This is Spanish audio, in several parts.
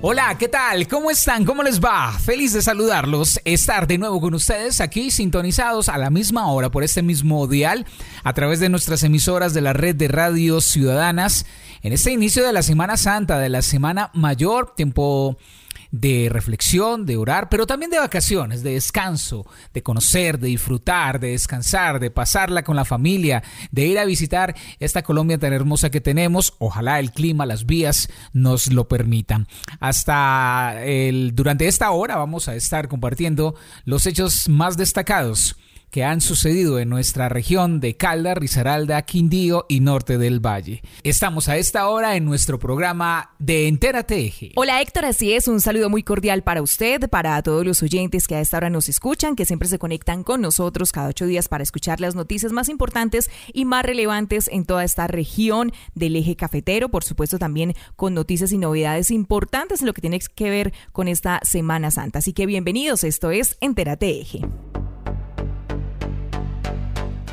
Hola, ¿qué tal? ¿Cómo están? ¿Cómo les va? Feliz de saludarlos, estar de nuevo con ustedes aquí sintonizados a la misma hora por este mismo dial a través de nuestras emisoras de la red de radios ciudadanas en este inicio de la Semana Santa, de la Semana Mayor, tiempo de reflexión, de orar, pero también de vacaciones, de descanso, de conocer, de disfrutar, de descansar, de pasarla con la familia, de ir a visitar esta Colombia tan hermosa que tenemos. Ojalá el clima, las vías nos lo permitan. Hasta el, durante esta hora vamos a estar compartiendo los hechos más destacados que han sucedido en nuestra región de Calda, Risaralda, Quindío y Norte del Valle. Estamos a esta hora en nuestro programa de Entérate Eje. Hola Héctor, así es, un saludo muy cordial para usted, para todos los oyentes que a esta hora nos escuchan, que siempre se conectan con nosotros cada ocho días para escuchar las noticias más importantes y más relevantes en toda esta región del eje cafetero, por supuesto también con noticias y novedades importantes en lo que tiene que ver con esta Semana Santa. Así que bienvenidos, esto es Entérate Eje.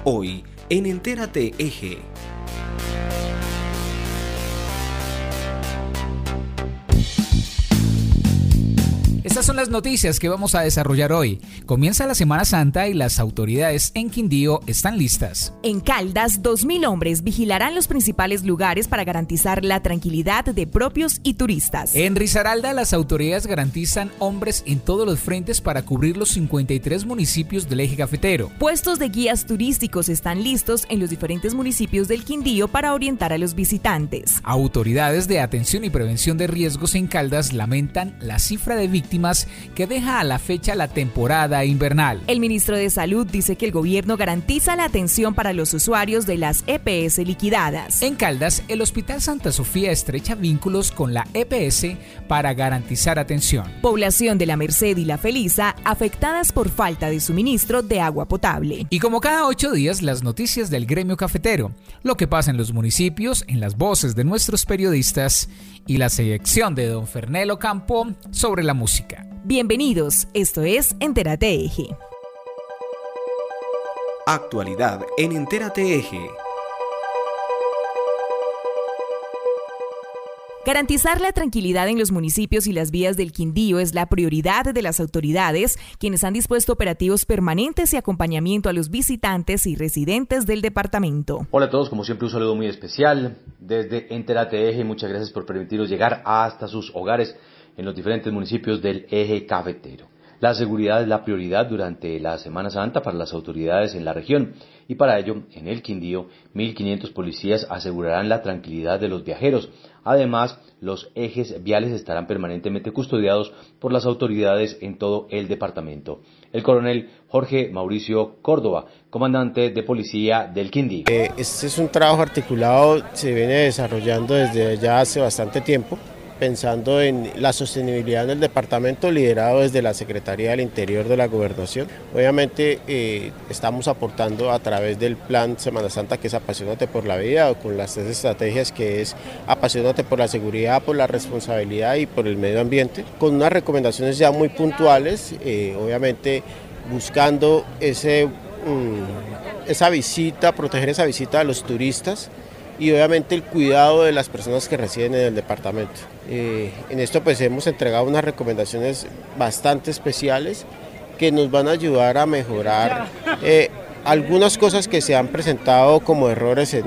Hoy en Entérate Eje. Estas son las noticias que vamos a desarrollar hoy. Comienza la Semana Santa y las autoridades en Quindío están listas. En Caldas, 2.000 hombres vigilarán los principales lugares para garantizar la tranquilidad de propios y turistas. En Risaralda, las autoridades garantizan hombres en todos los frentes para cubrir los 53 municipios del eje cafetero. Puestos de guías turísticos están listos en los diferentes municipios del Quindío para orientar a los visitantes. Autoridades de atención y prevención de riesgos en Caldas lamentan la cifra de víctimas que deja a la fecha la temporada invernal. El ministro de Salud dice que el gobierno garantiza la atención para los usuarios de las EPS liquidadas. En Caldas, el Hospital Santa Sofía estrecha vínculos con la EPS para garantizar atención. Población de la Merced y la Felisa afectadas por falta de suministro de agua potable. Y como cada ocho días, las noticias del gremio cafetero, lo que pasa en los municipios, en las voces de nuestros periodistas y la selección de don Fernelo Campo sobre la música. Bienvenidos, esto es Entérate Eje. Actualidad en Entérate Eje. Garantizar la tranquilidad en los municipios y las vías del Quindío es la prioridad de las autoridades, quienes han dispuesto operativos permanentes y acompañamiento a los visitantes y residentes del departamento. Hola a todos, como siempre un saludo muy especial desde Enterate Eje. Muchas gracias por permitirnos llegar hasta sus hogares en los diferentes municipios del eje cafetero. La seguridad es la prioridad durante la Semana Santa para las autoridades en la región y para ello, en el Quindío, 1.500 policías asegurarán la tranquilidad de los viajeros. Además, los ejes viales estarán permanentemente custodiados por las autoridades en todo el departamento. El coronel Jorge Mauricio Córdoba, comandante de policía del Quindío. Eh, este es un trabajo articulado, se viene desarrollando desde ya hace bastante tiempo pensando en la sostenibilidad del departamento liderado desde la Secretaría del Interior de la Gobernación. Obviamente eh, estamos aportando a través del plan Semana Santa que es Apasionate por la Vida o con las tres estrategias que es Apasionate por la seguridad, por la responsabilidad y por el medio ambiente, con unas recomendaciones ya muy puntuales, eh, obviamente buscando ese, mm, esa visita, proteger esa visita a los turistas y obviamente el cuidado de las personas que residen en el departamento. Eh, en esto pues hemos entregado unas recomendaciones bastante especiales que nos van a ayudar a mejorar eh, algunas cosas que se han presentado como errores en,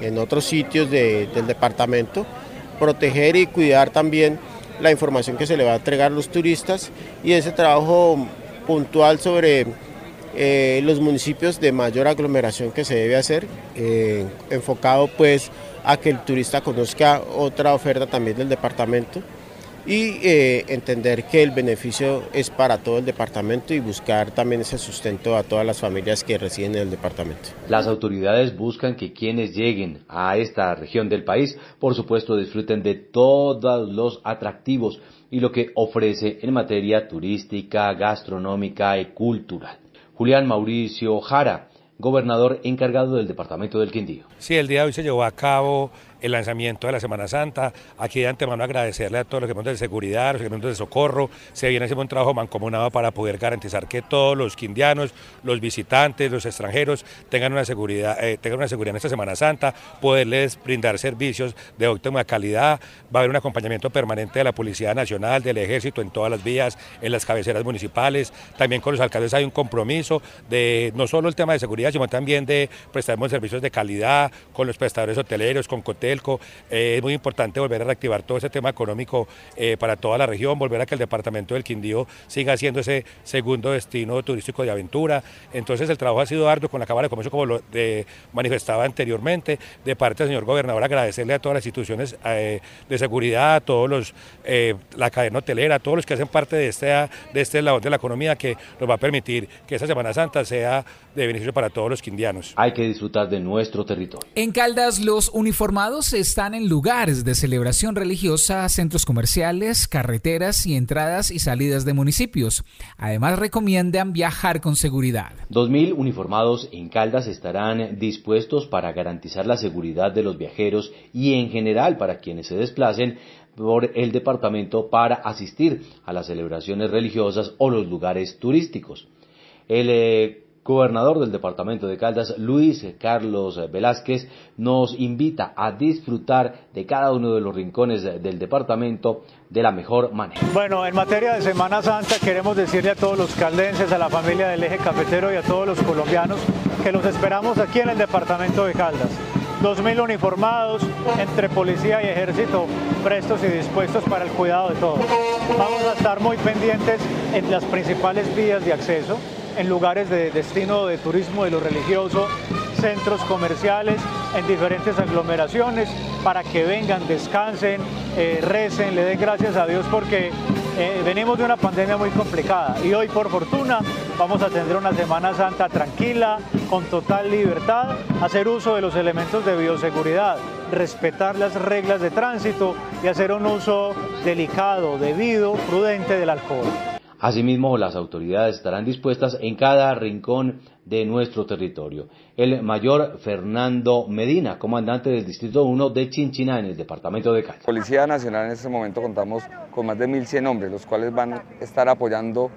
en, otros sitios del departamento, proteger y cuidar también la información que se le va a entregar a los turistas y ese trabajo puntual sobre eh, los municipios de mayor aglomeración que se debe hacer, eh, enfocado pues a que el turista conozca otra oferta también del departamento y eh, entender que el beneficio es para todo el departamento y buscar también ese sustento a todas las familias que residen en el departamento. Las autoridades buscan que quienes lleguen a esta región del país, por supuesto, disfruten de todos los atractivos y lo que ofrece en materia turística, gastronómica y cultural. Julián Mauricio Jara, gobernador encargado del departamento del Quindío. Sí, el día de hoy se llevó a cabo el lanzamiento de la Semana Santa. Aquí de antemano agradecerle a todos los equipos de seguridad, los equipos de socorro. Se viene haciendo un trabajo mancomunado para poder garantizar que todos los quindianos, los visitantes, los extranjeros tengan una seguridad, eh, tengan una seguridad en esta Semana Santa, poderles brindar servicios de óptima calidad. Va a haber un acompañamiento permanente de la Policía Nacional, del Ejército en todas las vías, en las cabeceras municipales. También con los alcaldes hay un compromiso de no solo el tema de seguridad, sino también de prestar servicios de calidad con los prestadores hoteleros, con coteles eh, es muy importante volver a reactivar todo ese tema económico eh, para toda la región, volver a que el departamento del Quindío siga siendo ese segundo destino turístico de aventura. Entonces el trabajo ha sido arduo con la Cámara de Comercio, como lo manifestaba anteriormente, de parte del señor gobernador, agradecerle a todas las instituciones eh, de seguridad, a todos los, la cadena hotelera, a todos los que hacen parte de este, de este lado de la economía que nos va a permitir que esta Semana Santa sea de beneficio para todos los quindianos. Hay que disfrutar de nuestro territorio. En Caldas, los uniformados están en lugares de celebración religiosa, centros comerciales, carreteras y entradas y salidas de municipios. Además, recomiendan viajar con seguridad. 2.000 uniformados en Caldas estarán dispuestos para garantizar la seguridad de los viajeros y en general para quienes se desplacen por el departamento para asistir a las celebraciones religiosas o los lugares turísticos. El eh, gobernador del departamento de Caldas, Luis Carlos Velázquez, nos invita a disfrutar de cada uno de los rincones del departamento de la mejor manera. Bueno, en materia de Semana Santa queremos decirle a todos los caldenses, a la familia del eje cafetero y a todos los colombianos que los esperamos aquí en el departamento de Caldas. 2.000 uniformados entre policía y ejército prestos y dispuestos para el cuidado de todos. Vamos a estar muy pendientes en las principales vías de acceso en lugares de destino de turismo de lo religioso, centros comerciales, en diferentes aglomeraciones, para que vengan, descansen, eh, recen, le den gracias a Dios porque eh, venimos de una pandemia muy complicada y hoy por fortuna vamos a tener una Semana Santa tranquila, con total libertad, hacer uso de los elementos de bioseguridad, respetar las reglas de tránsito y hacer un uso delicado, debido, prudente del alcohol. Asimismo, las autoridades estarán dispuestas en cada rincón de nuestro territorio. El mayor Fernando Medina, comandante del Distrito 1 de Chinchina en el departamento de Cali. Policía Nacional en este momento contamos con más de 1.100 hombres, los cuales van a estar apoyando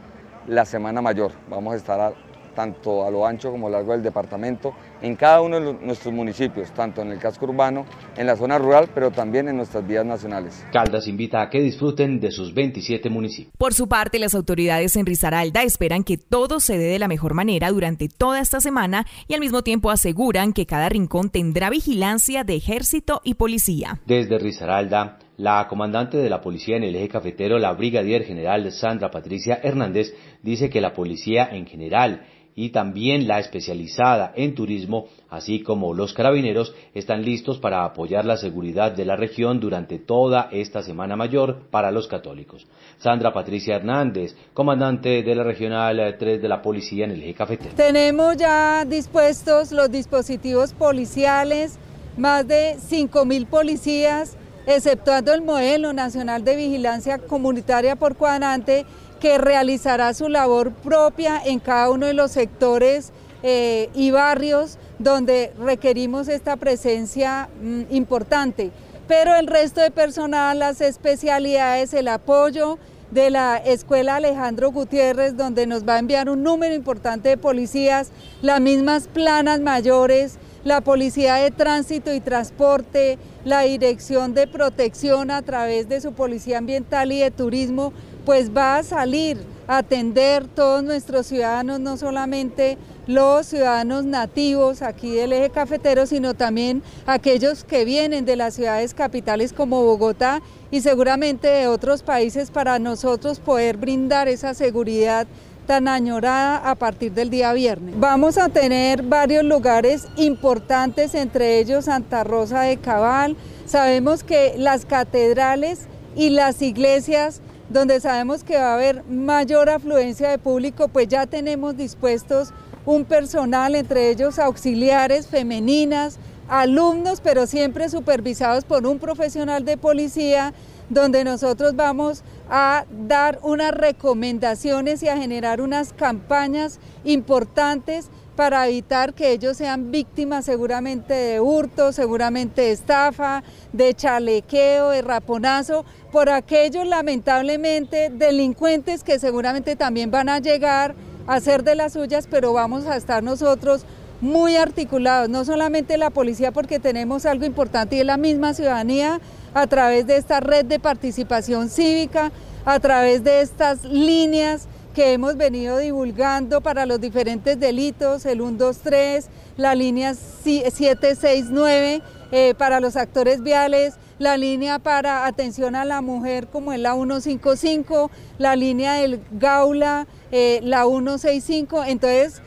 la Semana Mayor. Vamos a estar tanto a lo ancho como a lo largo del departamento, en cada uno de nuestros municipios, tanto en el casco urbano, en la zona rural, pero también en nuestras vías nacionales. Caldas invita a que disfruten de sus 27 municipios. Por su parte, las autoridades en Risaralda esperan que todo se dé de la mejor manera durante toda esta semana y al mismo tiempo aseguran que cada rincón tendrá vigilancia de ejército y policía. Desde Risaralda, la comandante de la policía en el eje cafetero, la brigadier general Sandra Patricia Hernández, dice que la policía en general y también la especializada en turismo, así como los carabineros, están listos para apoyar la seguridad de la región durante toda esta Semana Mayor para los católicos. Sandra Patricia Hernández, comandante de la Regional 3 de la Policía en el Eje Cafetero. Tenemos ya dispuestos los dispositivos policiales, más de 5.000 policías, exceptuando el modelo nacional de vigilancia comunitaria por cuadrante que realizará su labor propia en cada uno de los sectores eh, y barrios donde requerimos esta presencia mm, importante. Pero el resto de personal, las especialidades, el apoyo de la Escuela Alejandro Gutiérrez, donde nos va a enviar un número importante de policías, las mismas planas mayores, la Policía de Tránsito y Transporte, la Dirección de Protección a través de su Policía Ambiental y de Turismo, pues va a salir a atender todos nuestros ciudadanos, no solamente los ciudadanos nativos aquí del eje cafetero, sino también aquellos que vienen de las ciudades capitales como Bogotá y seguramente de otros países para nosotros poder brindar esa seguridad tan añorada a partir del día viernes. Vamos a tener varios lugares importantes, entre ellos Santa Rosa de Cabal. Sabemos que las catedrales y las iglesias donde sabemos que va a haber mayor afluencia de público, pues ya tenemos dispuestos un personal, entre ellos auxiliares femeninas, alumnos, pero siempre supervisados por un profesional de policía, donde nosotros vamos a dar unas recomendaciones y a generar unas campañas importantes para evitar que ellos sean víctimas seguramente de hurto, seguramente de estafa, de chalequeo, de raponazo, por aquellos lamentablemente delincuentes que seguramente también van a llegar a hacer de las suyas, pero vamos a estar nosotros muy articulados, no solamente la policía porque tenemos algo importante y es la misma ciudadanía a través de esta red de participación cívica, a través de estas líneas que hemos venido divulgando para los diferentes delitos, el 123, la línea 769 eh, para los actores viales, la línea para atención a la mujer como es la 155, la línea del Gaula, eh, la 165. Entonces,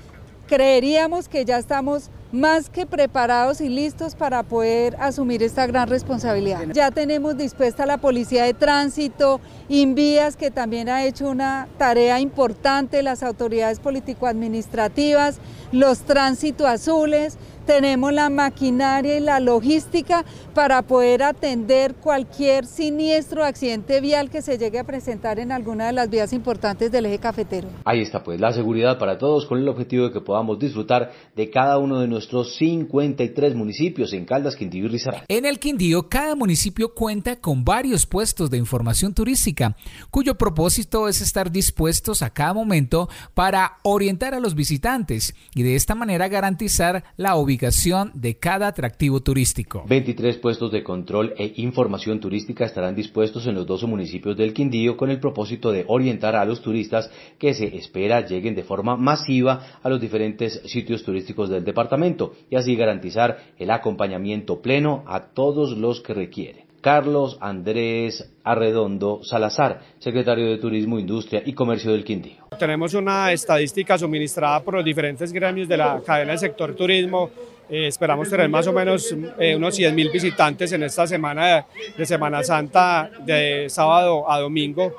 creeríamos que ya estamos más que preparados y listos para poder asumir esta gran responsabilidad. Ya tenemos dispuesta la Policía de Tránsito, Invías, que también ha hecho una tarea importante, las autoridades político-administrativas, los tránsito azules, tenemos la maquinaria y la logística para poder atender cualquier siniestro accidente vial que se llegue a presentar en alguna de las vías importantes del eje cafetero. Ahí está pues la seguridad para todos con el objetivo de que podamos disfrutar de cada uno de nuestros 53 municipios en Caldas, Quindío y Risaralda. En el Quindío, cada municipio cuenta con varios puestos de información turística, cuyo propósito es estar dispuestos a cada momento para orientar a los visitantes y de esta manera garantizar la de cada atractivo turístico. 23 puestos de control e información turística estarán dispuestos en los 12 municipios del Quindío con el propósito de orientar a los turistas que se espera lleguen de forma masiva a los diferentes sitios turísticos del departamento y así garantizar el acompañamiento pleno a todos los que requieren. Carlos Andrés Arredondo Salazar, secretario de Turismo, Industria y Comercio del Quindío. Tenemos una estadística suministrada por los diferentes gremios de la cadena del sector turismo. Eh, esperamos tener más o menos eh, unos 100 mil visitantes en esta semana de Semana Santa, de sábado a domingo.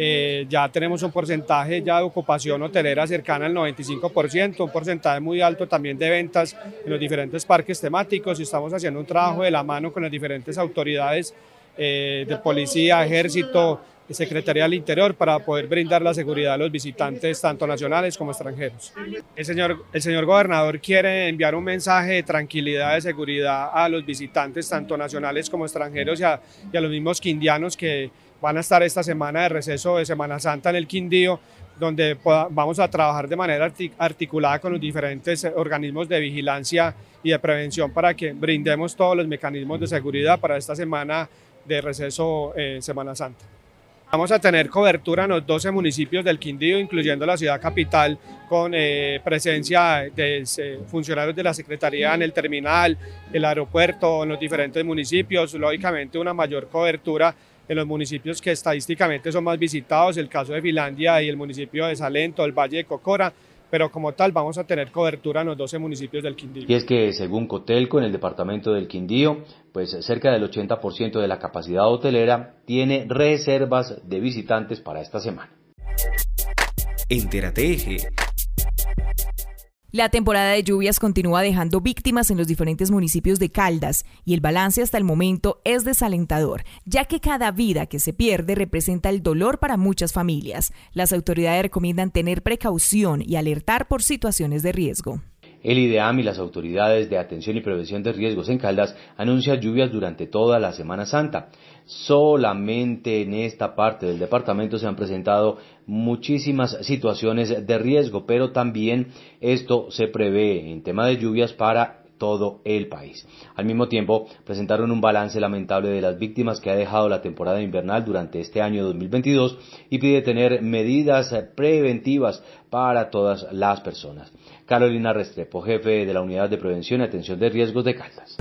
Eh, ya tenemos un porcentaje ya de ocupación hotelera cercana al 95%, un porcentaje muy alto también de ventas en los diferentes parques temáticos y estamos haciendo un trabajo de la mano con las diferentes autoridades eh, de policía, ejército, Secretaría del Interior para poder brindar la seguridad a los visitantes tanto nacionales como extranjeros. El señor, el señor gobernador quiere enviar un mensaje de tranquilidad, de seguridad a los visitantes tanto nacionales como extranjeros y a, y a los mismos quindianos que van a estar esta semana de receso de Semana Santa en el Quindío, donde vamos a trabajar de manera articulada con los diferentes organismos de vigilancia y de prevención para que brindemos todos los mecanismos de seguridad para esta semana de receso en Semana Santa. Vamos a tener cobertura en los 12 municipios del Quindío, incluyendo la ciudad capital, con eh, presencia de eh, funcionarios de la Secretaría en el terminal, el aeropuerto, en los diferentes municipios, lógicamente una mayor cobertura en los municipios que estadísticamente son más visitados, el caso de Finlandia y el municipio de Salento, el Valle de Cocora, pero como tal vamos a tener cobertura en los 12 municipios del Quindío. Y es que según Cotelco, en el departamento del Quindío, pues cerca del 80% de la capacidad hotelera tiene reservas de visitantes para esta semana. Entérate Eje la temporada de lluvias continúa dejando víctimas en los diferentes municipios de Caldas y el balance hasta el momento es desalentador, ya que cada vida que se pierde representa el dolor para muchas familias. Las autoridades recomiendan tener precaución y alertar por situaciones de riesgo. El IDEAM y las autoridades de atención y prevención de riesgos en Caldas anuncian lluvias durante toda la Semana Santa. Solamente en esta parte del departamento se han presentado muchísimas situaciones de riesgo, pero también esto se prevé en tema de lluvias para todo el país. Al mismo tiempo, presentaron un balance lamentable de las víctimas que ha dejado la temporada invernal durante este año 2022 y pide tener medidas preventivas para todas las personas. Carolina Restrepo, jefe de la Unidad de Prevención y Atención de Riesgos de Caldas.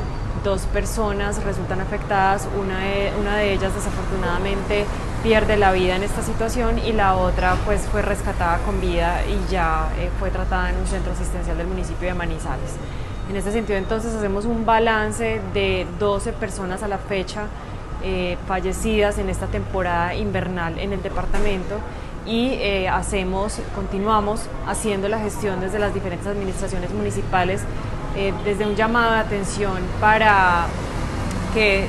Dos personas resultan afectadas, una de, una de ellas desafortunadamente pierde la vida en esta situación y la otra pues fue rescatada con vida y ya eh, fue tratada en un centro asistencial del municipio de Manizales. En este sentido, entonces, hacemos un balance de 12 personas a la fecha eh, fallecidas en esta temporada invernal en el departamento y eh, hacemos, continuamos haciendo la gestión desde las diferentes administraciones municipales, eh, desde un llamado de atención para que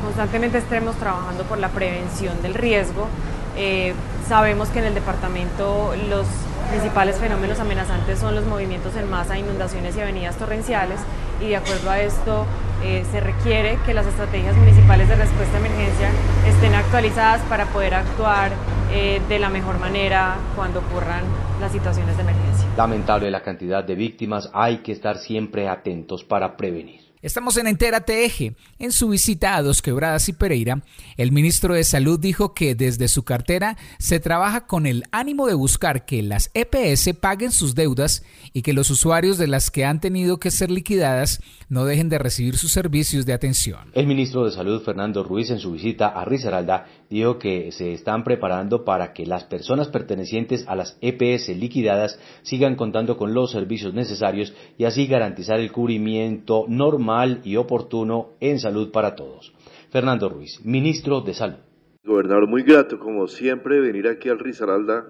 constantemente estemos trabajando por la prevención del riesgo. Eh, sabemos que en el departamento los principales fenómenos amenazantes son los movimientos en masa, inundaciones y avenidas torrenciales y de acuerdo a esto eh, se requiere que las estrategias municipales de respuesta a emergencia estén actualizadas para poder actuar eh, de la mejor manera cuando ocurran las situaciones de emergencia. Lamentable la cantidad de víctimas, hay que estar siempre atentos para prevenir. Estamos en Entera Eje. En su visita a Dos Quebradas y Pereira, el ministro de Salud dijo que desde su cartera se trabaja con el ánimo de buscar que las EPS paguen sus deudas y que los usuarios de las que han tenido que ser liquidadas no dejen de recibir sus servicios de atención. El ministro de Salud, Fernando Ruiz, en su visita a Risaralda, dijo que se están preparando para que las personas pertenecientes a las EPS liquidadas sigan contando con los servicios necesarios y así garantizar el cubrimiento normal y oportuno en salud para todos. Fernando Ruiz, ministro de Salud. Gobernador, muy grato, como siempre, venir aquí al Risaralda.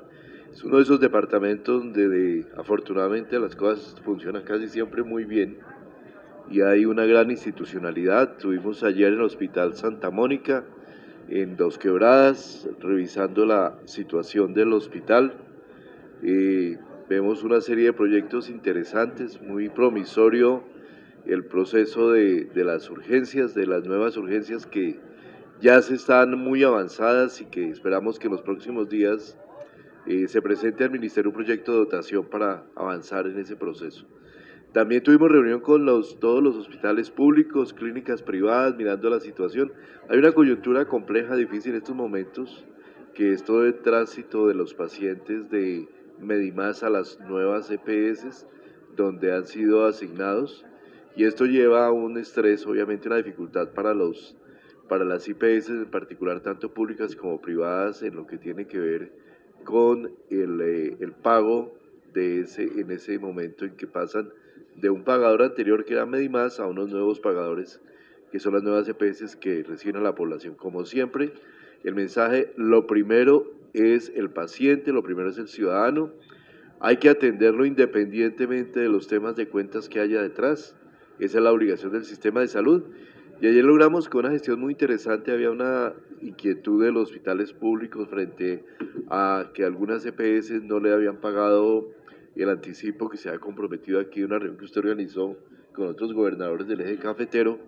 Es uno de esos departamentos donde afortunadamente las cosas funcionan casi siempre muy bien y hay una gran institucionalidad. Tuvimos ayer en el Hospital Santa Mónica, en Dos Quebradas, revisando la situación del hospital. Eh, vemos una serie de proyectos interesantes, muy promisorio el proceso de, las urgencias, de las nuevas urgencias que ya se están muy avanzadas y que esperamos que en los próximos días eh, se presente al Ministerio un proyecto de dotación para avanzar en ese proceso. También tuvimos reunión con los, todos los hospitales públicos, clínicas privadas, mirando la situación. Hay una coyuntura compleja, difícil en estos momentos, que es todo el tránsito de los pacientes de Medimás a las nuevas EPS, donde han sido asignados y esto lleva a un estrés, obviamente una dificultad para, los, para las IPS en particular, tanto públicas como privadas, en lo que tiene que ver con el, eh, el pago de ese, en ese momento en que pasan de un pagador anterior que era Medimás a unos nuevos pagadores que son las nuevas EPS que reciben a la población. Como siempre, el mensaje, lo primero es el paciente, lo primero es el ciudadano, hay que atenderlo independientemente de los temas de cuentas que haya detrás. Esa es la obligación del sistema de salud. Y ayer logramos con una gestión muy interesante, había una inquietud de los hospitales públicos frente a que algunas EPS no le habían pagado el anticipo que se ha comprometido aquí en una reunión que usted organizó con otros gobernadores del eje cafetero.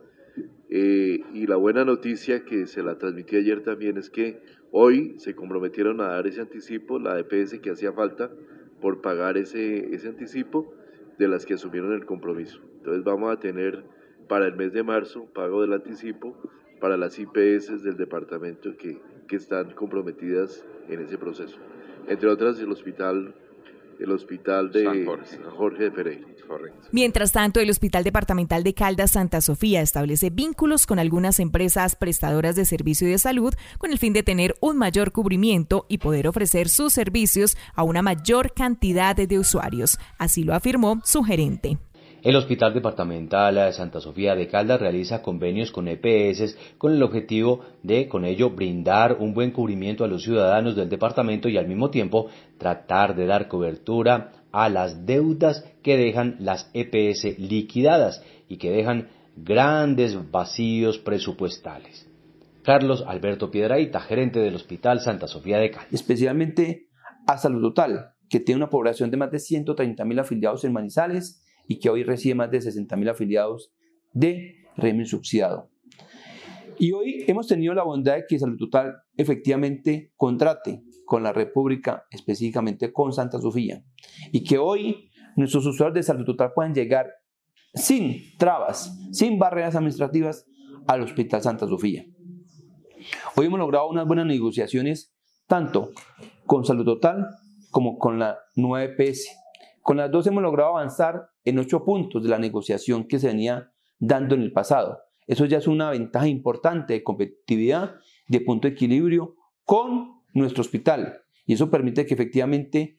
Eh, y la buena noticia que se la transmití ayer también es que hoy se comprometieron a dar ese anticipo, la EPS que hacía falta por pagar ese, ese anticipo de las que asumieron el compromiso. Entonces vamos a tener para el mes de marzo pago del anticipo para las IPS del departamento que, que están comprometidas en ese proceso. Entre otras el hospital el hospital de San Jorge, de Pereira. Mientras tanto, el Hospital Departamental de Caldas Santa Sofía establece vínculos con algunas empresas prestadoras de servicio de salud con el fin de tener un mayor cubrimiento y poder ofrecer sus servicios a una mayor cantidad de usuarios. Así lo afirmó su gerente. El Hospital Departamental de Santa Sofía de Caldas realiza convenios con EPS con el objetivo de, con ello, brindar un buen cubrimiento a los ciudadanos del departamento y al mismo tiempo tratar de dar cobertura a las deudas que dejan las EPS liquidadas y que dejan grandes vacíos presupuestales. Carlos Alberto Piedraíta, gerente del Hospital Santa Sofía de Caldas. Especialmente a Salud Total, que tiene una población de más de 130 mil afiliados en Manizales y que hoy recibe más de 60.000 afiliados de régimen subsidiado. Y hoy hemos tenido la bondad de que Salud Total efectivamente contrate con la República, específicamente con Santa Sofía, y que hoy nuestros usuarios de Salud Total puedan llegar sin trabas, sin barreras administrativas al Hospital Santa Sofía. Hoy hemos logrado unas buenas negociaciones tanto con Salud Total como con la nueva EPS. Con las dos hemos logrado avanzar en ocho puntos de la negociación que se venía dando en el pasado. Eso ya es una ventaja importante de competitividad, de punto de equilibrio con nuestro hospital. Y eso permite que efectivamente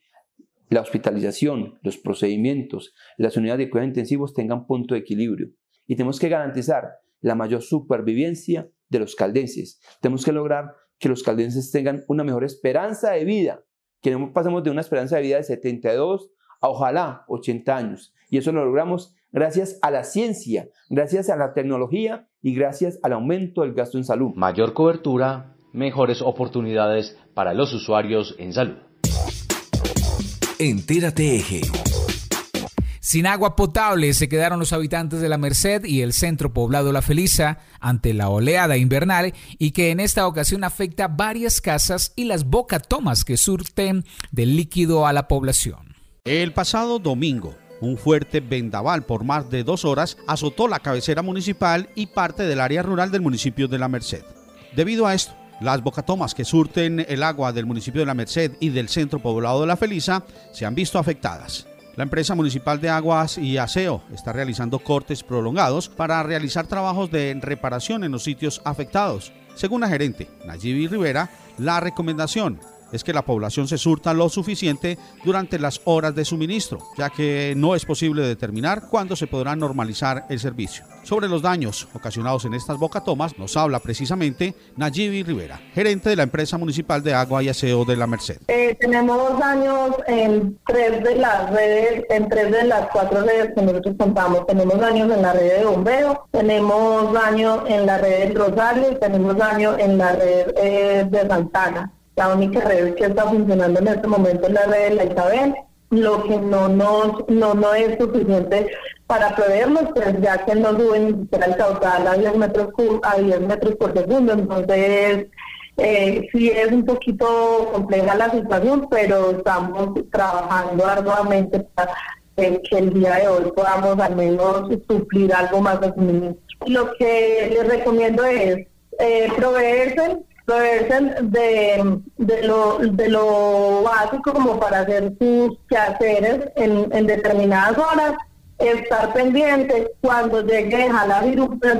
la hospitalización, los procedimientos, las unidades de cuidados intensivos tengan punto de equilibrio. Y tenemos que garantizar la mayor supervivencia de los caldenses. Tenemos que lograr que los caldenses tengan una mejor esperanza de vida, que no pasemos de una esperanza de vida de 72 a ojalá 80 años. Y eso lo logramos gracias a la ciencia, gracias a la tecnología y gracias al aumento del gasto en salud. Mayor cobertura, mejores oportunidades para los usuarios en salud. Entérate Eje. Sin agua potable se quedaron los habitantes de la Merced y el centro poblado La Felisa ante la oleada invernal y que en esta ocasión afecta varias casas y las bocatomas que surten de líquido a la población. El pasado domingo, un fuerte vendaval por más de dos horas azotó la cabecera municipal y parte del área rural del municipio de La Merced. Debido a esto, las bocatomas que surten el agua del municipio de La Merced y del centro poblado de La Felisa se han visto afectadas. La empresa municipal de aguas y aseo está realizando cortes prolongados para realizar trabajos de reparación en los sitios afectados. Según la gerente Nayibi Rivera, la recomendación es que la población se surta lo suficiente durante las horas de suministro, ya que no es posible determinar cuándo se podrá normalizar el servicio. Sobre los daños ocasionados en estas bocatomas nos habla precisamente Nayibi Rivera, gerente de la empresa municipal de agua y aseo de la Merced. Eh, tenemos daños en tres de las redes, en tres de las cuatro redes que nosotros contamos. Tenemos daños en la red de bombeo, tenemos daño en la red del Rosario y tenemos daño en la red eh, de Santana. La única red que está funcionando en este momento es la red de la Isabel, lo que no nos, no, no es suficiente para proveernos, pues ya que no suben ni siquiera el caudal a 10 metros, a 10 metros por segundo, entonces eh, sí es un poquito compleja la situación, pero estamos trabajando arduamente para que el día de hoy podamos al menos suplir algo más de suministro. Lo que les recomiendo es eh, proveerse de, de, lo, de lo básico como para hacer sus quehaceres en, en determinadas horas, estar pendiente. Cuando llegue, dejarla,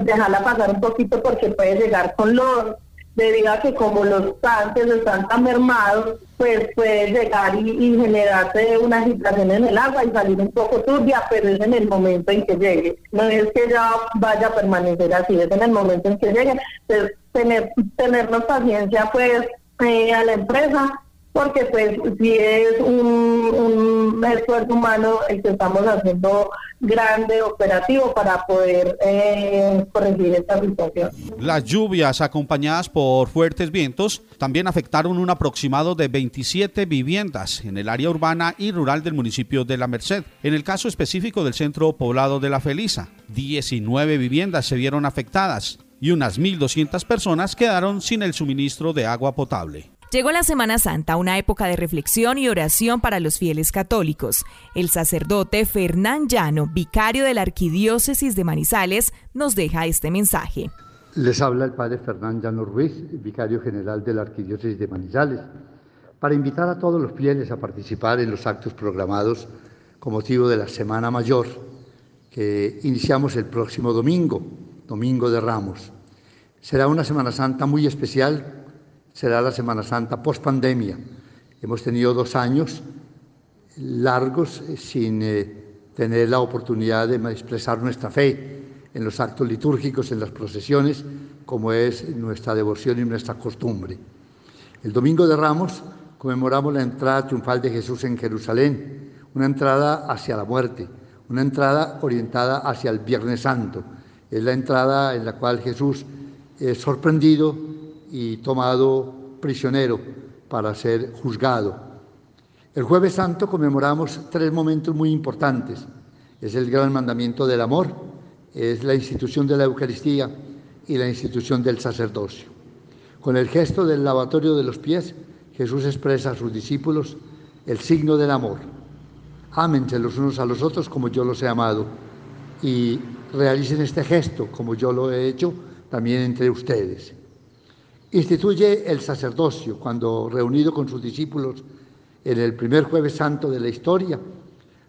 dejarla pasar un poquito porque puede llegar con los debido a que como los tanques están tan mermados, pues puede llegar y, generarse una agitación en el agua y salir un poco turbia, pero es en el momento en que llegue. No es que ya vaya a permanecer así, es en el momento en que llegue. Entonces, tener, tenernos paciencia pues eh, a la empresa porque pues si es un, esfuerzo humano el que estamos haciendo grande, operativo para poder eh, corregir esta situación. Las lluvias acompañadas por fuertes vientos también afectaron un aproximado de 27 viviendas en el área urbana y rural del municipio de La Merced. En el caso específico del centro poblado de La Felisa, 19 viviendas se vieron afectadas y unas 1.200 personas quedaron sin el suministro de agua potable. Llegó la Semana Santa, una época de reflexión y oración para los fieles católicos. El sacerdote Fernán Llano, vicario de la Arquidiócesis de Manizales, nos deja este mensaje. Les habla el padre Fernán Llano Ruiz, vicario general de la Arquidiócesis de Manizales, para invitar a todos los fieles a participar en los actos programados con motivo de la Semana Mayor, que iniciamos el próximo domingo, Domingo de Ramos. Será una Semana Santa muy especial será la Semana Santa post pandemia. Hemos tenido dos años largos eh, sin eh, tener la oportunidad de expresar nuestra fe en los actos litúrgicos, en las procesiones, como es nuestra devoción y nuestra costumbre. El domingo de Ramos conmemoramos la entrada triunfal de Jesús en Jerusalén, una entrada hacia la muerte, una entrada orientada hacia el Viernes Santo. Es la entrada en la cual Jesús es sorprendido y tomado prisionero para ser juzgado. El jueves santo conmemoramos tres momentos muy importantes. Es el gran mandamiento del amor, es la institución de la Eucaristía y la institución del sacerdocio. Con el gesto del lavatorio de los pies, Jesús expresa a sus discípulos el signo del amor. Ámense los unos a los otros como yo los he amado y realicen este gesto como yo lo he hecho también entre ustedes. Instituye el sacerdocio cuando, reunido con sus discípulos en el primer jueves santo de la historia,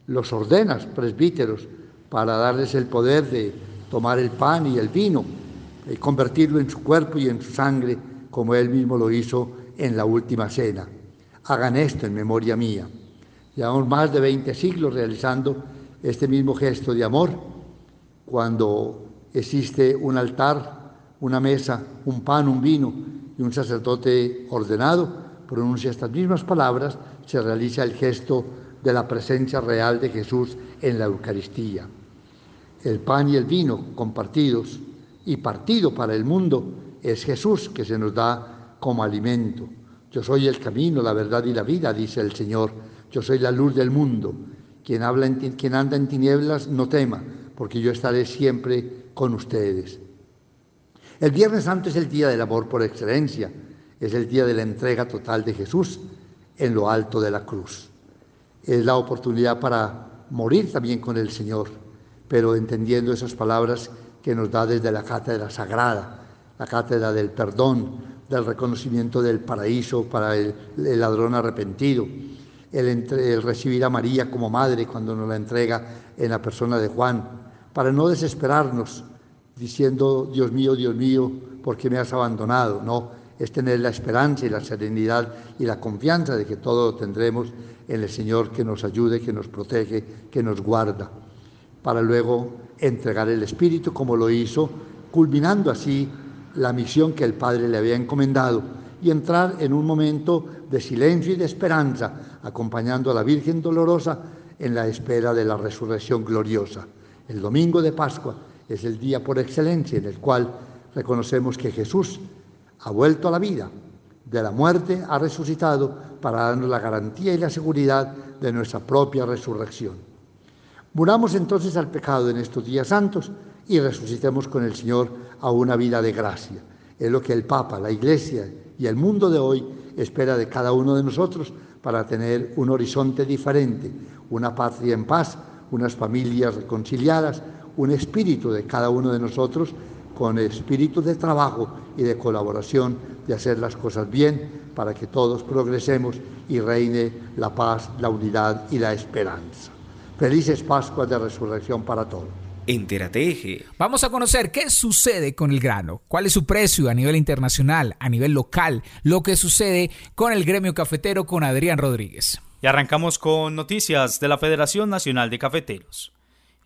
los ordenas presbíteros para darles el poder de tomar el pan y el vino y convertirlo en su cuerpo y en su sangre, como él mismo lo hizo en la última cena. Hagan esto en memoria mía. Llevamos más de 20 siglos realizando este mismo gesto de amor cuando existe un altar una mesa, un pan, un vino y un sacerdote ordenado pronuncia estas mismas palabras, se realiza el gesto de la presencia real de Jesús en la Eucaristía. el pan y el vino compartidos y partido para el mundo es Jesús que se nos da como alimento. Yo soy el camino, la verdad y la vida, dice el Señor. Yo soy la luz del mundo. Quien, habla en, quien anda en tinieblas no tema, porque yo estaré siempre con ustedes. El Viernes Santo es el día del amor por excelencia, es el día de la entrega total de Jesús en lo alto de la cruz. Es la oportunidad para morir también con el Señor, pero entendiendo esas palabras que nos da desde la cátedra sagrada, la cátedra del perdón, del reconocimiento del paraíso para el, ladrón arrepentido, el, recibir a María como madre cuando nos la entrega en la persona de Juan, para no desesperarnos diciendo, Dios mío, Dios mío, ¿por qué me has abandonado? No, es tener la esperanza y la serenidad y la confianza de que todo lo tendremos en el Señor que nos ayude, que nos protege, que nos guarda, para luego entregar el Espíritu como lo hizo, culminando así la misión que el Padre le había encomendado y entrar en un momento de silencio y de esperanza, acompañando a la Virgen Dolorosa en la espera de la resurrección gloriosa. El domingo de Pascua es el día por excelencia en el cual reconocemos que Jesús ha vuelto a la vida, de la muerte ha resucitado para darnos la garantía y la seguridad de nuestra propia resurrección. Muramos entonces al pecado en estos días santos y resucitemos con el Señor a una vida de gracia. Es lo que el Papa, la Iglesia y el mundo de hoy espera de cada uno de nosotros para tener un horizonte diferente, una patria en paz, unas familias reconciliadas, un espíritu de cada uno de nosotros con espíritu de trabajo y de colaboración, de hacer las cosas bien para que todos progresemos y reine la paz, la unidad y la esperanza. Felices Pascuas de Resurrección para todos. Entérate Vamos a conocer qué sucede con el grano, cuál es su precio a nivel internacional, a nivel local, lo que sucede con el gremio cafetero con Adrián Rodríguez. Y arrancamos con noticias de la Federación Nacional de Cafeteros.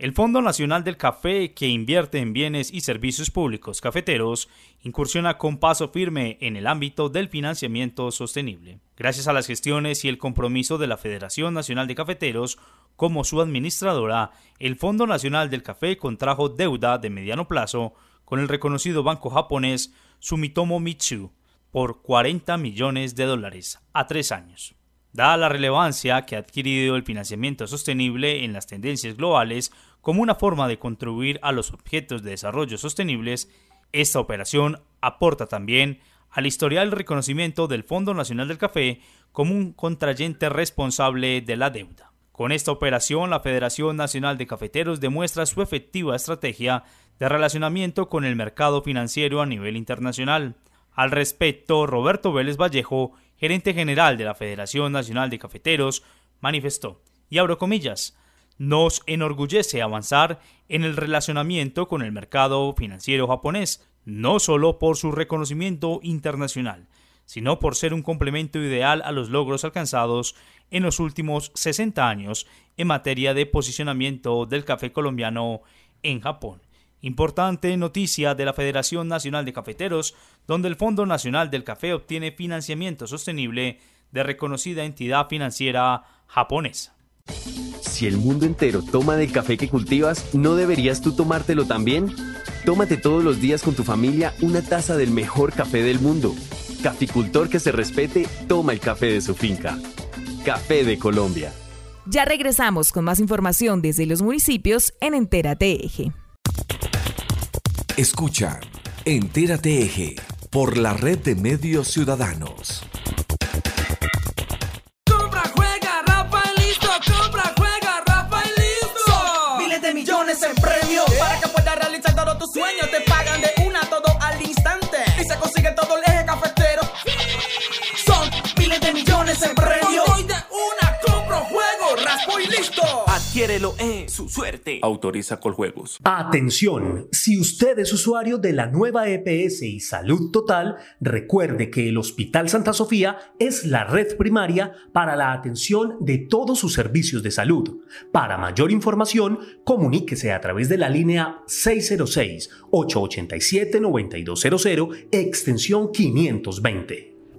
El Fondo Nacional del Café, que invierte en bienes y servicios públicos cafeteros, incursiona con paso firme en el ámbito del financiamiento sostenible. Gracias a las gestiones y el compromiso de la Federación Nacional de Cafeteros, como su administradora, el Fondo Nacional del Café contrajo deuda de mediano plazo con el reconocido banco japonés Sumitomo Mitsu por 40 millones de dólares a tres años. Dada la relevancia que ha adquirido el financiamiento sostenible en las tendencias globales como una forma de contribuir a los objetos de desarrollo sostenibles, esta operación aporta también al historial reconocimiento del Fondo Nacional del Café como un contrayente responsable de la deuda. Con esta operación, la Federación Nacional de Cafeteros demuestra su efectiva estrategia de relacionamiento con el mercado financiero a nivel internacional. Al respecto, Roberto Vélez Vallejo, gerente general de la Federación Nacional de Cafeteros, manifestó, y abro comillas, nos enorgullece avanzar en el relacionamiento con el mercado financiero japonés, no solo por su reconocimiento internacional, sino por ser un complemento ideal a los logros alcanzados en los últimos 60 años en materia de posicionamiento del café colombiano en Japón. Importante noticia de la Federación Nacional de Cafeteros, donde el Fondo Nacional del Café obtiene financiamiento sostenible de reconocida entidad financiera japonesa. Si el mundo entero toma del café que cultivas, ¿no deberías tú tomártelo también? Tómate todos los días con tu familia una taza del mejor café del mundo. Caficultor que se respete, toma el café de su finca. Café de Colombia. Ya regresamos con más información desde los municipios en Entérate Eje. Escucha, Entérate Eje, por la red de medios ciudadanos. Tus sueños. Te pagan de una todo al instante y se consigue todo el eje cafetero. Son miles de millones en premios. Hoy de una compro, juego, raspo y listo. Adquiérelo en su suerte. Autoriza Coljuegos. Atención, si usted es usuario de la nueva EPS y Salud Total, recuerde que el Hospital Santa Sofía es la red primaria para la atención de todos sus servicios de salud. Para mayor información, comuníquese a través de la línea 606-887-9200, extensión 520.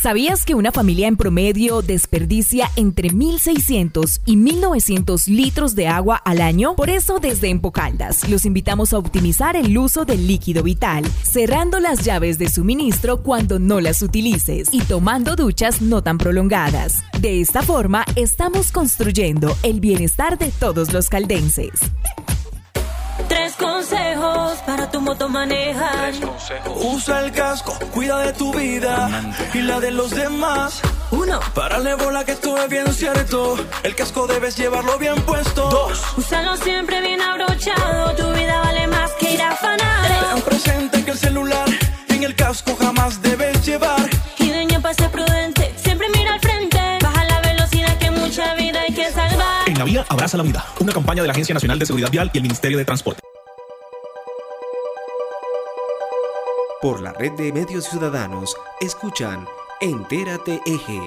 ¿Sabías que una familia en promedio desperdicia entre 1.600 y 1.900 litros de agua al año? Por eso, desde Empocaldas, los invitamos a optimizar el uso del líquido vital, cerrando las llaves de suministro cuando no las utilices y tomando duchas no tan prolongadas. De esta forma, estamos construyendo el bienestar de todos los caldenses. Tres consejos para tu moto manejar. Usa el casco, cuida de tu vida y la de los demás. Uno. Párale bola que esto es bien cierto. El casco debes llevarlo bien puesto. Dos. Úsalo siempre bien En la vía abraza la vida. Una campaña de la Agencia Nacional de Seguridad Vial y el Ministerio de Transporte. Por la red de medios ciudadanos, escuchan Entérate Eje.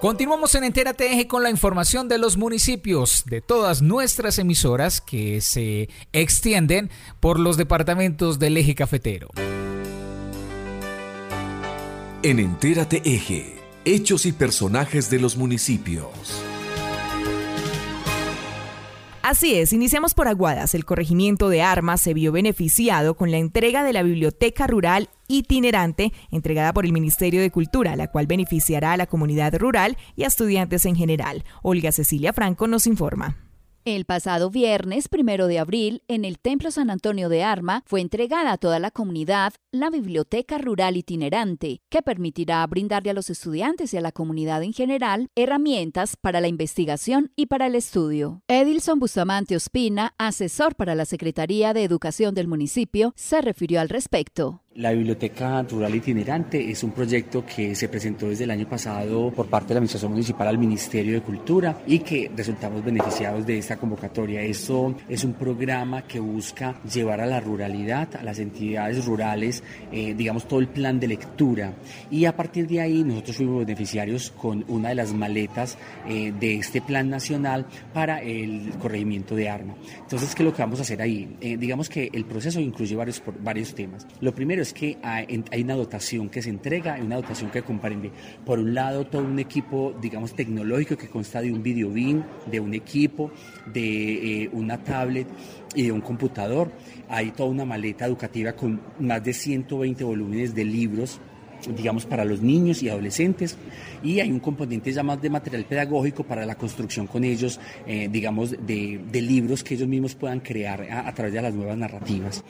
Continuamos en Entérate Eje con la información de los municipios de todas nuestras emisoras que se extienden por los departamentos del eje cafetero. En Entérate Eje, hechos y personajes de los municipios. Así es, iniciamos por Aguadas. El corregimiento de armas se vio beneficiado con la entrega de la Biblioteca Rural itinerante entregada por el Ministerio de Cultura, la cual beneficiará a la comunidad rural y a estudiantes en general. Olga Cecilia Franco nos informa. El pasado viernes, primero de abril, en el Templo San Antonio de Arma, fue entregada a toda la comunidad la Biblioteca Rural Itinerante, que permitirá brindarle a los estudiantes y a la comunidad en general herramientas para la investigación y para el estudio. Edilson Bustamante Ospina, asesor para la Secretaría de Educación del municipio, se refirió al respecto. La Biblioteca Rural Itinerante es un proyecto que se presentó desde el año pasado por parte de la Administración Municipal al Ministerio de Cultura y que resultamos beneficiados de esta convocatoria. Esto es un programa que busca llevar a la ruralidad, a las entidades rurales, eh, digamos, todo el plan de lectura. Y a partir de ahí nosotros fuimos beneficiarios con una de las maletas eh, de este plan nacional para el corregimiento de arma. Entonces, ¿qué es lo que vamos a hacer ahí? Eh, digamos que el proceso incluye varios, varios temas. Lo primero que hay, una dotación que se entrega, una dotación que comprende, por un lado, todo un equipo, digamos, tecnológico que consta de un video bin, de un equipo, de eh, una tablet y de un computador. Hay toda una maleta educativa con más de 120 volúmenes de libros digamos, para los niños y adolescentes, y hay un componente ya más de material pedagógico para la construcción con ellos, eh, digamos, de, libros que ellos mismos puedan crear a, través de las nuevas narrativas.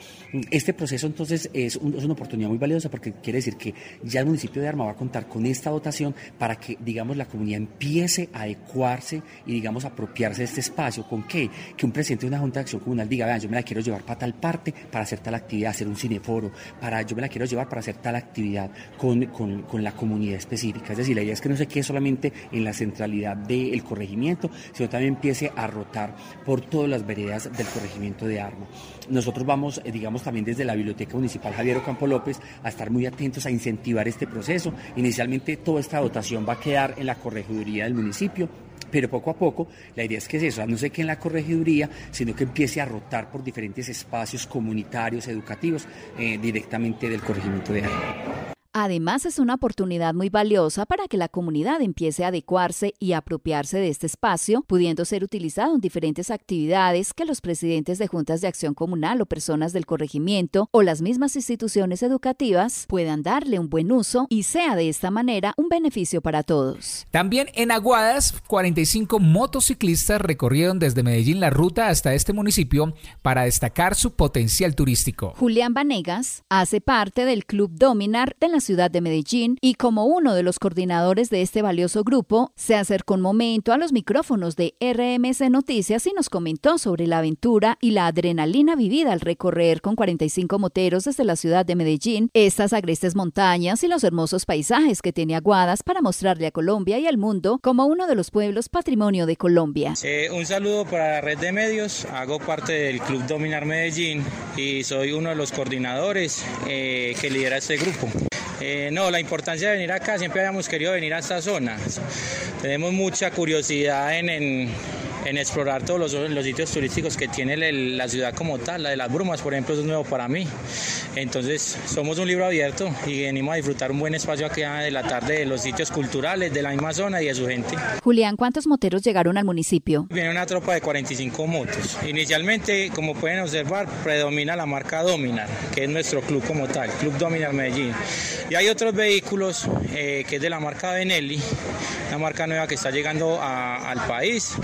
Este proceso entonces es, una oportunidad muy valiosa porque quiere decir que ya el municipio de Arma va a contar con esta dotación para que, digamos, la comunidad empiece a adecuarse y, digamos, apropiarse de este espacio. ¿Con qué? Que un presidente de una Junta de Acción Comunal diga, vean, yo me la quiero llevar para tal parte, para hacer tal actividad, hacer un cineforo, para, yo me la quiero llevar para hacer tal actividad con, con, con la comunidad específica. Es decir, la idea es que no se quede solamente en la centralidad del corregimiento, sino también empiece a rotar por todas las veredas del corregimiento de Arma. Nosotros vamos, eh, digamos, también desde la Biblioteca Municipal Javier Ocampo López a estar muy atentos a incentivar este proceso. Inicialmente toda esta dotación va a quedar en la corregiduría del municipio, pero poco a poco la idea es que es eso, no sé que en la corregiduría, sino que empiece a rotar por diferentes espacios comunitarios, educativos, eh, directamente del corregimiento de Arma. Además, es una oportunidad muy valiosa para que la comunidad empiece a adecuarse y apropiarse de este espacio, pudiendo ser utilizado en diferentes actividades que los presidentes de juntas de acción comunal o personas del corregimiento o las mismas instituciones educativas puedan darle un buen uso y sea de esta manera un beneficio para todos. También en Aguadas, 45 motociclistas recorrieron desde Medellín la ruta hasta este municipio para destacar su potencial turístico. Julián Vanegas hace parte del Club Dominar de la ciudad de Medellín y como uno de los coordinadores de este valioso grupo, se acercó un momento a los micrófonos de RMC Noticias y nos comentó sobre la aventura y la adrenalina vivida al recorrer con 45 moteros desde la ciudad de Medellín estas agrestes montañas y los hermosos paisajes que tiene Aguadas para mostrarle a Colombia y al mundo como uno de los pueblos patrimonio de Colombia. Eh, un saludo para la red de medios, hago parte del Club Dominar Medellín y soy uno de los coordinadores eh, que lidera este grupo. Eh, no, la importancia de venir acá, siempre habíamos querido venir a esta zona. Tenemos mucha curiosidad en, en en explorar todos los, los sitios turísticos que tiene la ciudad como tal. La de las brumas, por ejemplo, es nuevo para mí. Entonces, somos un libro abierto y venimos a disfrutar un buen espacio aquí de la tarde de los sitios culturales de la misma zona y de su gente. Julián, ¿cuántos moteros llegaron al municipio? Viene una tropa de 45 motos. Inicialmente, como pueden observar, predomina la marca Dominar, que es nuestro club como tal, Club Dominar Medellín. Y hay otros vehículos eh, que es de la marca Benelli, una marca nueva que está llegando al país.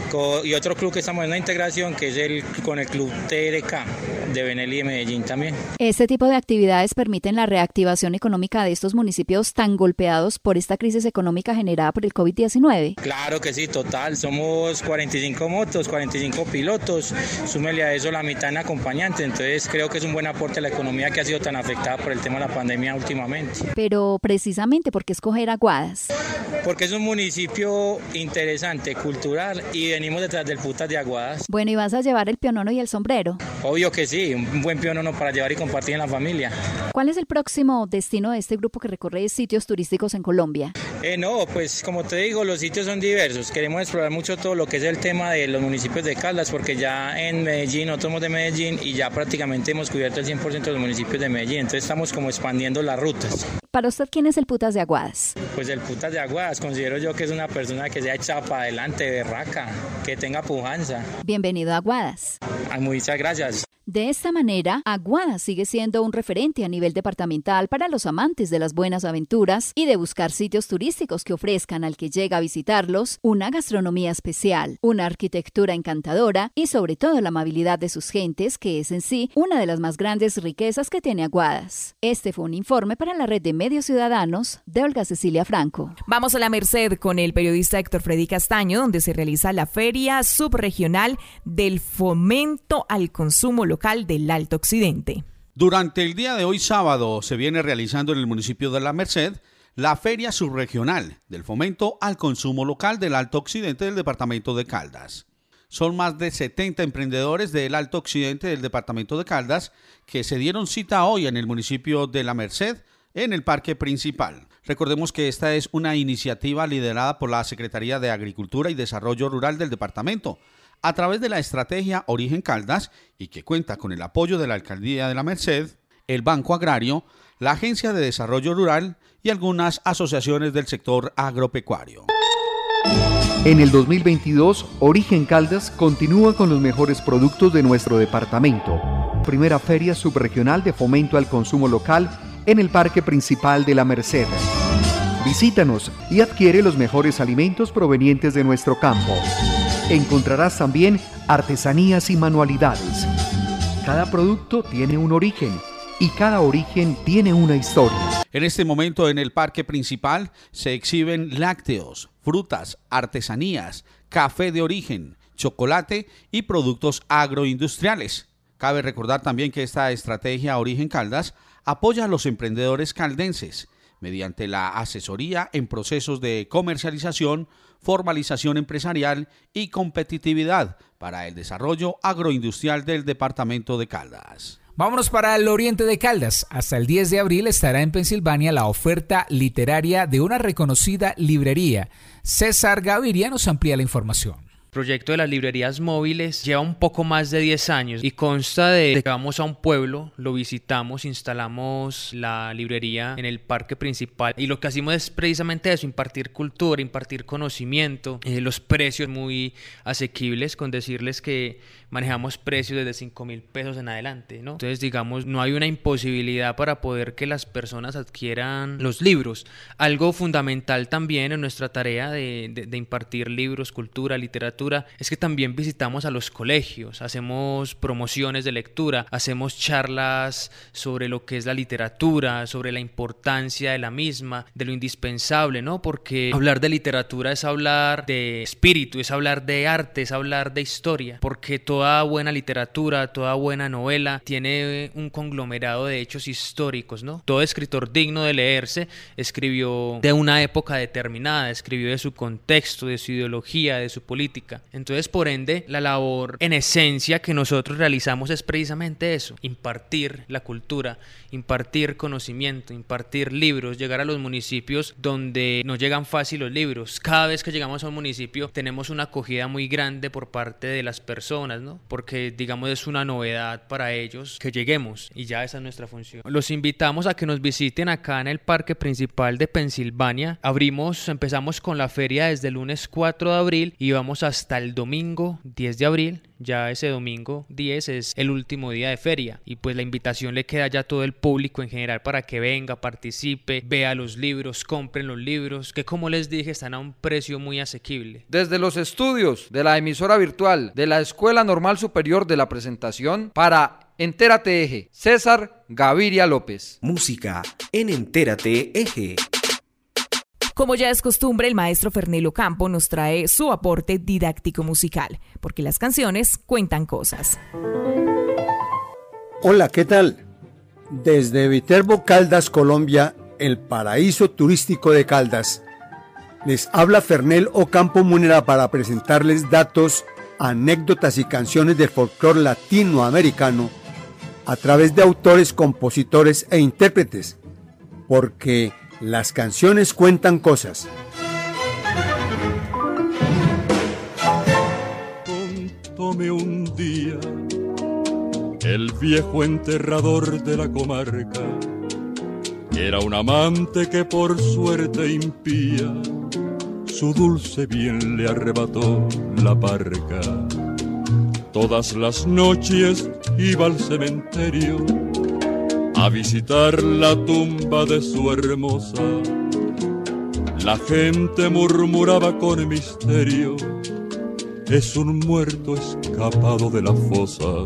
Y otro club que estamos en una integración que es el con el club TRK de Benelli de Medellín también. Este tipo de actividades permiten la reactivación económica de estos municipios tan golpeados por esta crisis económica generada por el COVID-19. Claro que sí, total. Somos 45 motos, 45 pilotos. Súmele a eso la mitad en acompañante. Entonces creo que es un buen aporte a la economía que ha sido tan afectada por el tema de la pandemia últimamente. Pero precisamente porque escoger Aguadas. Porque es un municipio interesante, cultural y venimos detrás del Putas de Aguadas. Bueno, ¿y vas a llevar el pionono y el sombrero? Obvio que sí, un buen pionono para llevar y compartir en la familia. ¿Cuál es el próximo destino de este grupo que recorre sitios turísticos en Colombia? Eh, no, pues como te digo, los sitios son diversos. Queremos explorar mucho todo lo que es el tema de los municipios de Caldas, porque ya en Medellín, nosotros somos de Medellín y ya prácticamente hemos cubierto el 100% de los municipios de Medellín. Entonces estamos como expandiendo las rutas. Para usted, ¿quién es el Putas de Aguadas? Pues el Putas de Aguadas, considero yo que es una persona que sea hecha para adelante, berraca, que tenga pujanza. Bienvenido a Aguadas. muchas gracias. De esta manera, Aguada sigue siendo un referente a nivel departamental para los amantes de las buenas aventuras y de buscar sitios turísticos que ofrezcan al que llega a visitarlos una gastronomía especial, una arquitectura encantadora y sobre todo la amabilidad de sus gentes, que es en sí una de las más grandes riquezas que tiene Aguadas. Este fue un informe para la red de medios ciudadanos de Olga Cecilia Franco. Vamos a la Merced con el periodista Héctor Freddy Castaño, donde se realiza la Feria Subregional del Fomento al Consumo Local del Alto Occidente. Durante el día de hoy sábado se viene realizando en el municipio de La Merced la Feria Subregional del Fomento al Consumo Local del Alto Occidente del Departamento de Caldas. Son más de 70 emprendedores del Alto Occidente del Departamento de Caldas que se dieron cita hoy en el municipio de La Merced en el parque principal. Recordemos que esta es una iniciativa liderada por la Secretaría de Agricultura y Desarrollo Rural del departamento, a través de la estrategia Origen Caldas y que cuenta con el apoyo de la Alcaldía de la Merced, el Banco Agrario, la Agencia de Desarrollo Rural y algunas asociaciones del sector agropecuario. En el 2022, Origen Caldas continúa con los mejores productos de nuestro departamento. Primera feria subregional de fomento al consumo local en el Parque Principal de la Merced. Visítanos y adquiere los mejores alimentos provenientes de nuestro campo. Encontrarás también artesanías y manualidades. Cada producto tiene un origen y cada origen tiene una historia. En este momento en el parque principal se exhiben lácteos, frutas, artesanías, café de origen, chocolate y productos agroindustriales. Cabe recordar también que esta estrategia Origen Caldas apoya a los emprendedores caldenses mediante la asesoría en procesos de comercialización, formalización empresarial y competitividad para el desarrollo agroindustrial del departamento de Caldas. Vámonos para el oriente de Caldas. Hasta el 10 de abril estará en Pensilvania la oferta literaria de una reconocida librería. César Gaviria nos amplía la información proyecto de las librerías móviles lleva un poco más de 10 años y consta de que vamos a un pueblo, lo visitamos, instalamos la librería en el parque principal y lo que hacemos es precisamente eso, impartir cultura, impartir conocimiento, eh, los precios muy asequibles, con decirles que manejamos precios desde 5 mil pesos en adelante, ¿no? Entonces, digamos, no hay una imposibilidad para poder que las personas adquieran los libros. Algo fundamental también en nuestra tarea de, de impartir libros, cultura, literatura, es que también visitamos a los colegios, hacemos promociones de lectura, hacemos charlas sobre lo que es la literatura, sobre la importancia de la misma, de lo indispensable, ¿no? Porque hablar de literatura es hablar de espíritu, es hablar de arte, es hablar de historia, porque toda buena literatura, toda buena novela tiene un conglomerado de hechos históricos, ¿no? Todo escritor digno de leerse escribió de una época determinada, escribió de su contexto, de su ideología, de su política. Entonces, por ende, la labor en esencia que nosotros realizamos es precisamente eso, impartir la cultura, impartir conocimiento, impartir libros, llegar a los municipios donde no llegan fácil los libros. Cada vez que llegamos a un municipio tenemos una acogida muy grande por parte de las personas, Porque digamos es una novedad para ellos que lleguemos y ya esa es nuestra función. Los invitamos a que nos visiten acá en el parque principal de Pensilvania. Abrimos, empezamos con la feria desde el lunes 4 de abril y vamos hasta el domingo 10 de abril ya ese domingo 10 es el último día de feria y pues la invitación le queda ya a todo el público en general para que venga, participe, vea los libros, compren los libros, que como les dije están a un precio muy asequible. Desde los estudios de la emisora virtual de la Escuela Normal Superior de la Presentación para Entérate Eje, César Gaviria López. Música en Entérate Eje. Como ya es costumbre, el maestro Fernelo Campo nos trae su aporte didáctico musical, porque las canciones cuentan cosas. Hola, ¿qué tal? Desde Viterbo, Caldas, Colombia, el paraíso turístico de Caldas, les habla Fernel Ocampo Munera para presentarles datos, anécdotas y canciones del folclore latinoamericano a través de autores, compositores e intérpretes, porque las canciones cuentan cosas. Contóme un día el viejo enterrador de la comarca. Era un amante que por suerte impía su dulce bien le arrebató la parca. Todas las noches iba al cementerio a visitar la tumba de su hermosa. La gente murmuraba con misterio, es un muerto escapado de la fosa.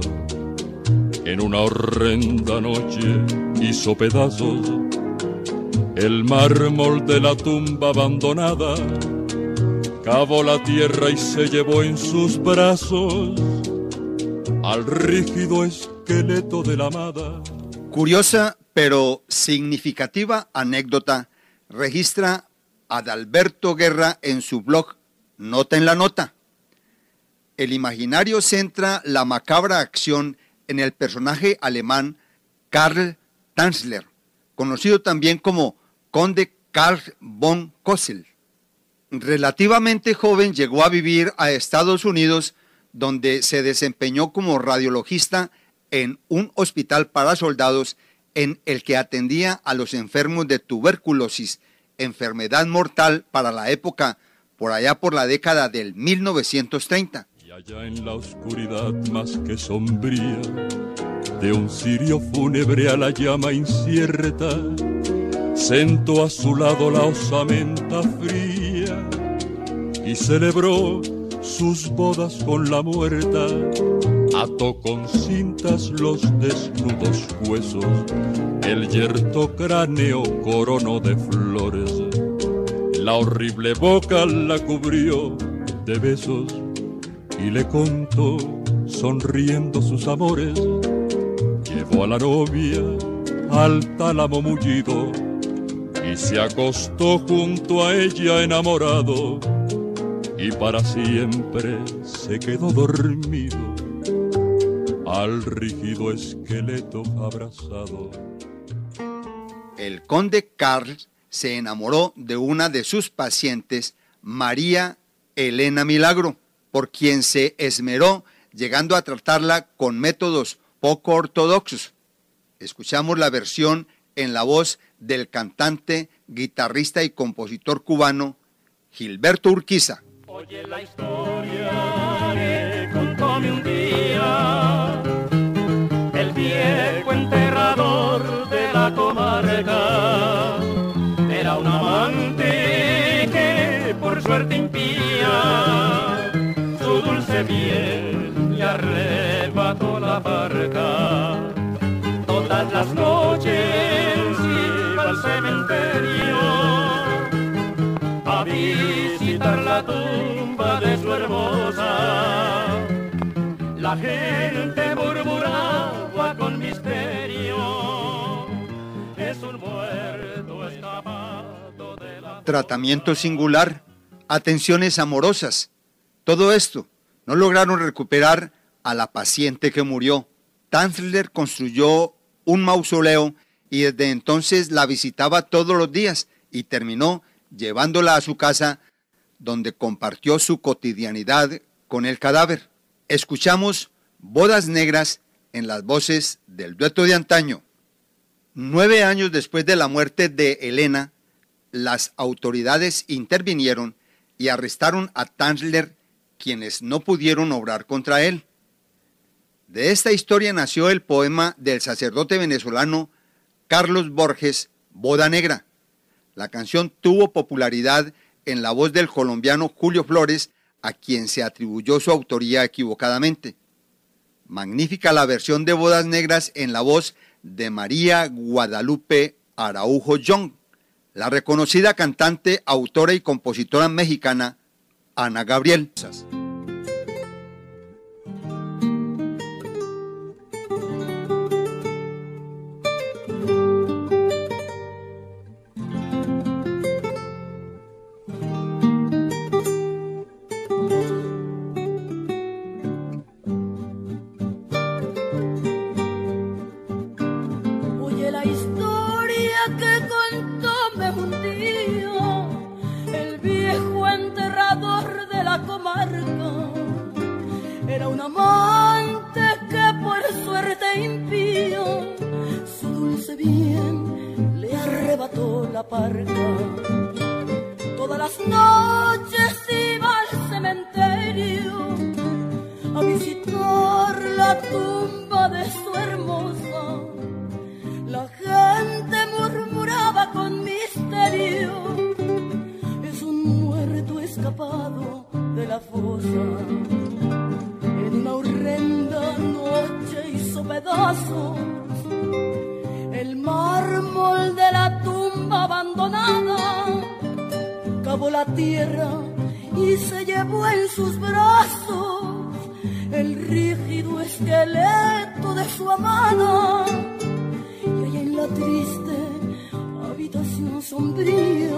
En una horrenda noche hizo pedazos el mármol de la tumba abandonada, cavó la tierra y se llevó en sus brazos al rígido esqueleto de la amada. Curiosa pero significativa anécdota registra Adalberto Guerra en su blog Nota en la Nota. El imaginario centra la macabra acción en el personaje alemán Karl Tanzler, conocido también como Conde Karl von Kossel. Relativamente joven llegó a vivir a Estados Unidos, donde se desempeñó como radiologista en un hospital para soldados en el que atendía a los enfermos de tuberculosis, enfermedad mortal para la época, por allá por la década del 1930. Y allá en la oscuridad más que sombría, de un cirio fúnebre a la llama incierta, sentó a su lado la osamenta fría y celebró sus bodas con la muerta. Ató con cintas los desnudos huesos, el yerto cráneo coronó de flores, la horrible boca la cubrió de besos y le contó sonriendo sus amores, llevó a la novia al tálamo mullido y se acostó junto a ella enamorado y para siempre se quedó dormido al rígido esqueleto abrazado. El conde Carl se enamoró de una de sus pacientes, María Elena Milagro, por quien se esmeró llegando a tratarla con métodos poco ortodoxos. Escuchamos la versión en la voz del cantante, guitarrista y compositor cubano Gilberto Urquiza. Oye la historia que contóme un día el viejo enterrador de la comarca. Era un amante que por suerte impía su dulce piel le arrebató la barca. Todas las noches tumba de su hermosa. La gente murmuraba con misterio. Tratamiento singular, atenciones amorosas, todo esto no lograron recuperar a la paciente que murió. Tanzler construyó un mausoleo y desde entonces la visitaba todos los días y terminó llevándola a su casa donde compartió su cotidianidad con el cadáver. Escuchamos Bodas Negras en las voces del dueto de antaño. Nueve años después de la muerte de Elena, las autoridades intervinieron y arrestaron a Tanzler, quienes no pudieron obrar contra él. De esta historia nació el poema del sacerdote venezolano Carlos Borges, Boda Negra. La canción tuvo popularidad en la voz del colombiano Julio Flores, a quien se atribuyó su autoría equivocadamente. Magnífica la versión de Bodas Negras en la voz de María Guadalupe Araujo Young, la reconocida cantante, autora y compositora mexicana Ana Gabriel. Bien le arrebató la parca. Todas las noches iba al cementerio a visitar la tumba de su hermosa. La gente murmuraba con misterio, es un muerto escapado de la fosa. En una horrenda noche hizo pedazos la tierra y se llevó en sus brazos el rígido esqueleto de su amada. Y allá en la triste habitación sombría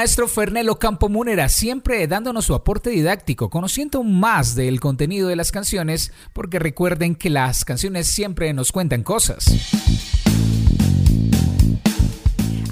maestro Fernelo Campo Múnera, siempre dándonos su aporte didáctico, conociendo más del contenido de las canciones, porque recuerden que las canciones siempre nos cuentan cosas.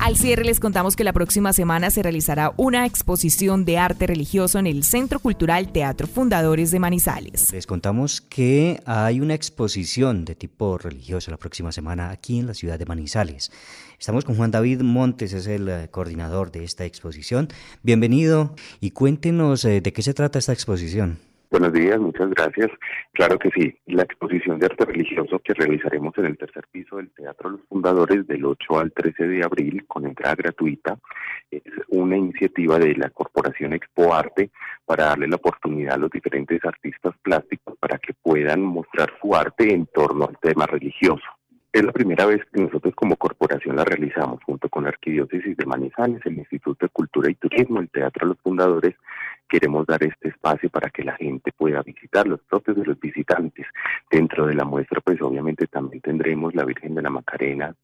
Al cierre les contamos que la próxima semana se realizará una exposición de arte religioso en el Centro Cultural Teatro Fundadores de Manizales. Les contamos que hay una exposición de tipo religioso la próxima semana aquí en la ciudad de Manizales. Estamos con Juan David Montes, es el eh, coordinador de esta exposición. Bienvenido y cuéntenos eh, de qué se trata esta exposición. Buenos días, muchas gracias. Claro que sí, la exposición de arte religioso que realizaremos en el tercer piso del Teatro Los Fundadores del 8 al 13 de abril con entrada gratuita es una iniciativa de la Corporación Expo Arte para darle la oportunidad a los diferentes artistas plásticos para que puedan mostrar su arte en torno al tema religioso. Es la primera vez que nosotros como corporación la realizamos junto con la Arquidiócesis de Manizales, el Instituto de Cultura y Turismo, el Teatro Los Fundadores queremos dar este espacio para que la gente pueda visitar, los propios de los visitantes. Dentro de la muestra, pues obviamente también tendremos la Virgen de la Macarena,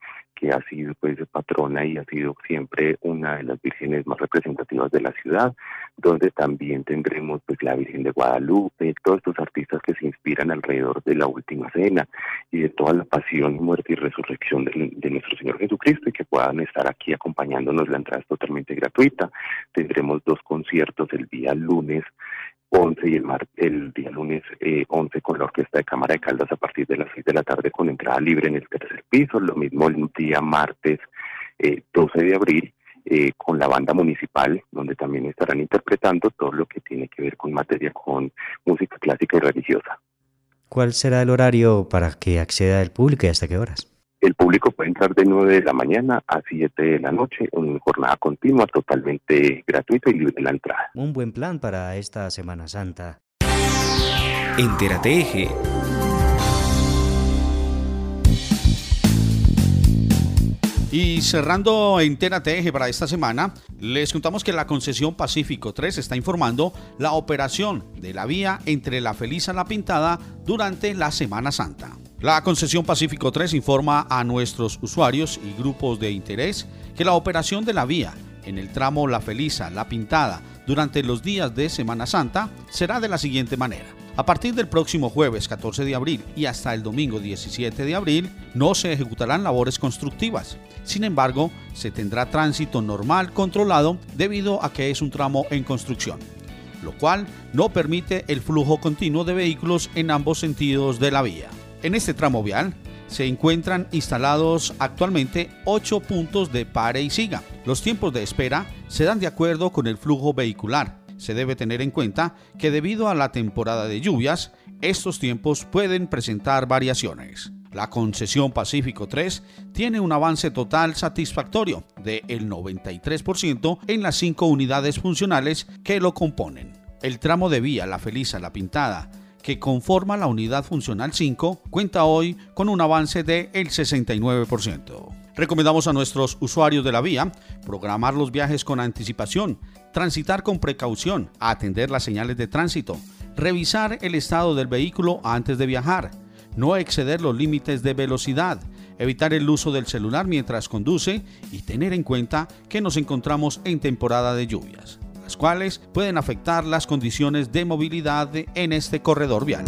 ha sido pues patrona y ha sido siempre una de las vírgenes más representativas de la ciudad, donde también tendremos pues la Virgen de Guadalupe, todos estos artistas que se inspiran alrededor de la última cena y de toda la pasión, muerte y resurrección de nuestro Señor Jesucristo y que puedan estar aquí acompañándonos. La entrada es totalmente gratuita. Tendremos dos conciertos el día lunes 11 y el, mar, el día lunes eh, 11 con la Orquesta de Cámara de Caldas a partir de las 6 de la tarde con entrada libre en el tercer piso, lo mismo el día martes eh, 12 de abril eh, con la banda municipal, donde también estarán interpretando todo lo que tiene que ver con materia con música clásica y religiosa. ¿Cuál será el horario para que acceda el público y hasta qué horas? El público puede entrar de 9 de la mañana a 7 de la noche, en jornada continua, totalmente gratuita y libre la entrada. Un buen plan para esta Semana Santa. Entérate Eje. Y cerrando Entérate Eje para esta semana, les contamos que la concesión Pacífico 3 está informando la operación de la vía entre La Feliz a La Pintada durante la Semana Santa. La concesión Pacífico 3 informa a nuestros usuarios y grupos de interés que la operación de la vía en el tramo La Feliza, La Pintada, durante los días de Semana Santa será de la siguiente manera. A partir del próximo jueves 14 de abril y hasta el domingo 17 de abril no se ejecutarán labores constructivas. Sin embargo, se tendrá tránsito normal controlado debido a que es un tramo en construcción, lo cual no permite el flujo continuo de vehículos en ambos sentidos de la vía. En este tramo vial se encuentran instalados actualmente 8 puntos de pare y siga. Los tiempos de espera se dan de acuerdo con el flujo vehicular. Se debe tener en cuenta que debido a la temporada de lluvias, estos tiempos pueden presentar variaciones. La concesión Pacífico 3 tiene un avance total satisfactorio de el 93% en las cinco unidades funcionales que lo componen. El tramo de vía La Feliza La Pintada, que conforma la unidad funcional 5, cuenta hoy con un avance del 69%. Recomendamos a nuestros usuarios de la vía programar los viajes con anticipación, transitar con precaución, atender las señales de tránsito, revisar el estado del vehículo antes de viajar, no exceder los límites de velocidad, evitar el uso del celular mientras conduce y tener en cuenta que nos encontramos en temporada de lluvias, las cuales pueden afectar las condiciones de movilidad en este corredor vial.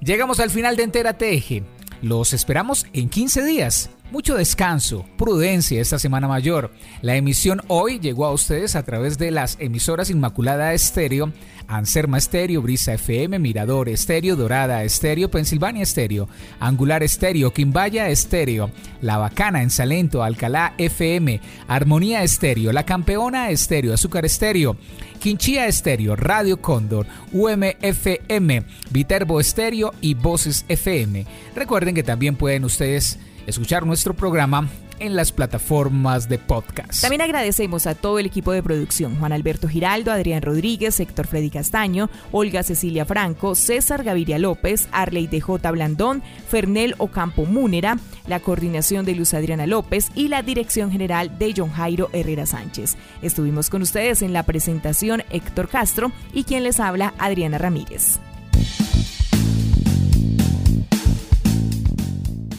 Llegamos al final de Entera Teje. Los esperamos en 15 días. Mucho descanso, prudencia esta semana mayor. La emisión hoy llegó a ustedes a través de las emisoras Inmaculada Estéreo, Anserma Estéreo, Brisa FM, Mirador Estéreo, Dorada Estéreo, Pensilvania Estéreo, Angular Estéreo, Quimbaya Estéreo, La Bacana en Salento, Alcalá FM, Armonía Estéreo, La Campeona Estéreo, Azúcar Estéreo, Quinchía Estéreo, Radio Cóndor, UMFM, Viterbo Estéreo y Voces FM. Recuerden que también pueden ustedes escuchar nuestro programa en las plataformas de podcast. También agradecemos a todo el equipo de producción, Juan Alberto Giraldo, Adrián Rodríguez, Héctor Freddy Castaño, Olga Cecilia Franco, César Gaviria López, Arley DJ Blandón, Fernel Ocampo Múnera, la coordinación de Luz Adriana López y la dirección general de John Jairo Herrera Sánchez. Estuvimos con ustedes en la presentación Héctor Castro y quien les habla Adriana Ramírez.